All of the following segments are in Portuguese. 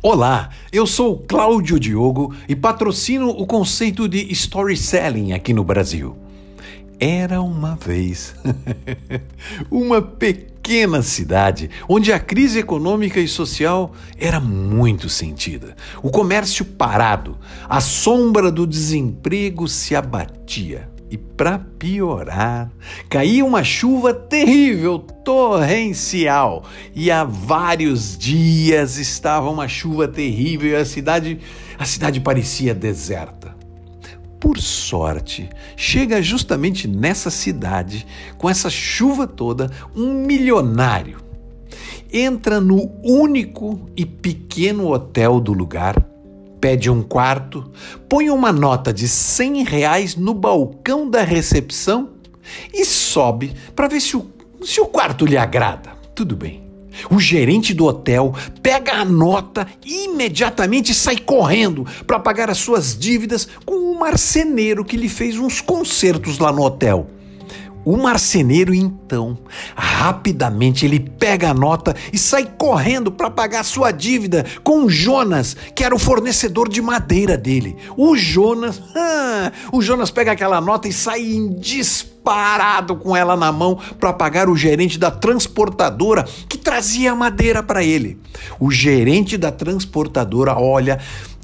Olá, eu sou Cláudio Diogo e patrocino o conceito de storytelling aqui no Brasil. Era uma vez uma pequena cidade onde a crise econômica e social era muito sentida. O comércio parado, a sombra do desemprego se abatia. E para piorar, caía uma chuva terrível, torrencial. E há vários dias estava uma chuva terrível e a cidade, a cidade parecia deserta. Por sorte, chega justamente nessa cidade, com essa chuva toda, um milionário. Entra no único e pequeno hotel do lugar pede um quarto, põe uma nota de 100 reais no balcão da recepção e sobe para ver se o, se o quarto lhe agrada. Tudo bem. O gerente do hotel pega a nota e imediatamente sai correndo para pagar as suas dívidas com um marceneiro que lhe fez uns concertos lá no hotel. O marceneiro, então, rapidamente ele pega a nota e sai correndo para pagar sua dívida com o Jonas, que era o fornecedor de madeira dele. O Jonas, o Jonas pega aquela nota e sai em disparado com ela na mão para pagar o gerente da transportadora que trazia a madeira para ele. O gerente da transportadora olha,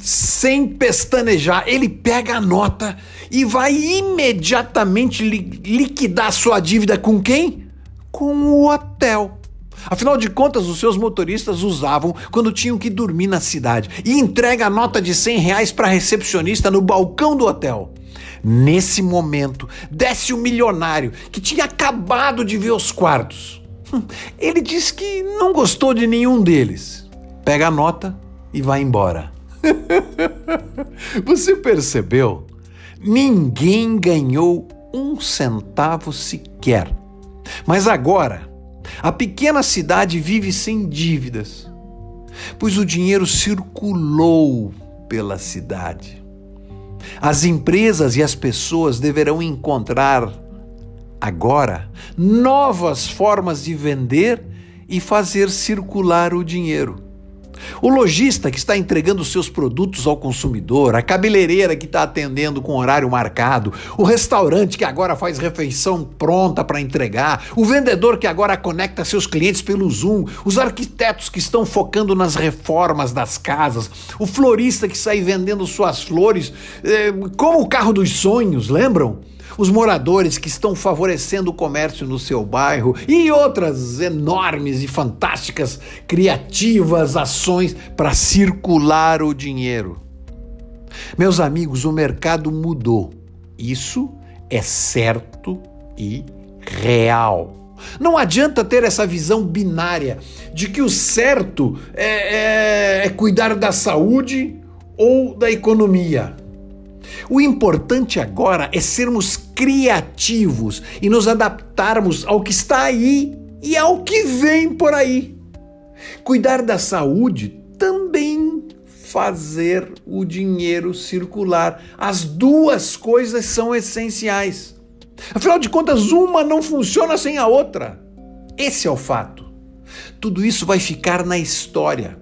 sem pestanejar, ele pega a nota e vai imediatamente li liquidar sua dívida com quem? Com o hotel. Afinal de contas, os seus motoristas usavam quando tinham que dormir na cidade e entrega a nota de 100 reais para a recepcionista no balcão do hotel. Nesse momento, desce o milionário que tinha acabado de ver os quartos. Hum, ele diz que não gostou de nenhum deles. Pega a nota e vai embora. Você percebeu? Ninguém ganhou um centavo sequer. Mas agora, a pequena cidade vive sem dívidas, pois o dinheiro circulou pela cidade. As empresas e as pessoas deverão encontrar agora novas formas de vender e fazer circular o dinheiro. O lojista que está entregando seus produtos ao consumidor, a cabeleireira que está atendendo com horário marcado, o restaurante que agora faz refeição pronta para entregar, o vendedor que agora conecta seus clientes pelo Zoom, os arquitetos que estão focando nas reformas das casas, o florista que sai vendendo suas flores, eh, como o carro dos sonhos, lembram? os moradores que estão favorecendo o comércio no seu bairro e outras enormes e fantásticas criativas ações para circular o dinheiro. Meus amigos, o mercado mudou. Isso é certo e real. Não adianta ter essa visão binária de que o certo é, é, é cuidar da saúde ou da economia. O importante agora é sermos criativos e nos adaptarmos ao que está aí e ao que vem por aí. Cuidar da saúde também fazer o dinheiro circular. As duas coisas são essenciais. Afinal de contas, uma não funciona sem a outra. Esse é o fato. Tudo isso vai ficar na história.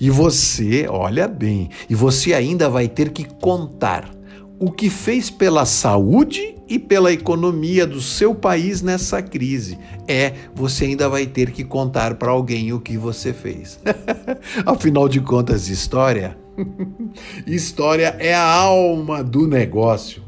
E você, olha bem, e você ainda vai ter que contar o que fez pela saúde e pela economia do seu país nessa crise. É, você ainda vai ter que contar para alguém o que você fez. Afinal de contas, história. história é a alma do negócio.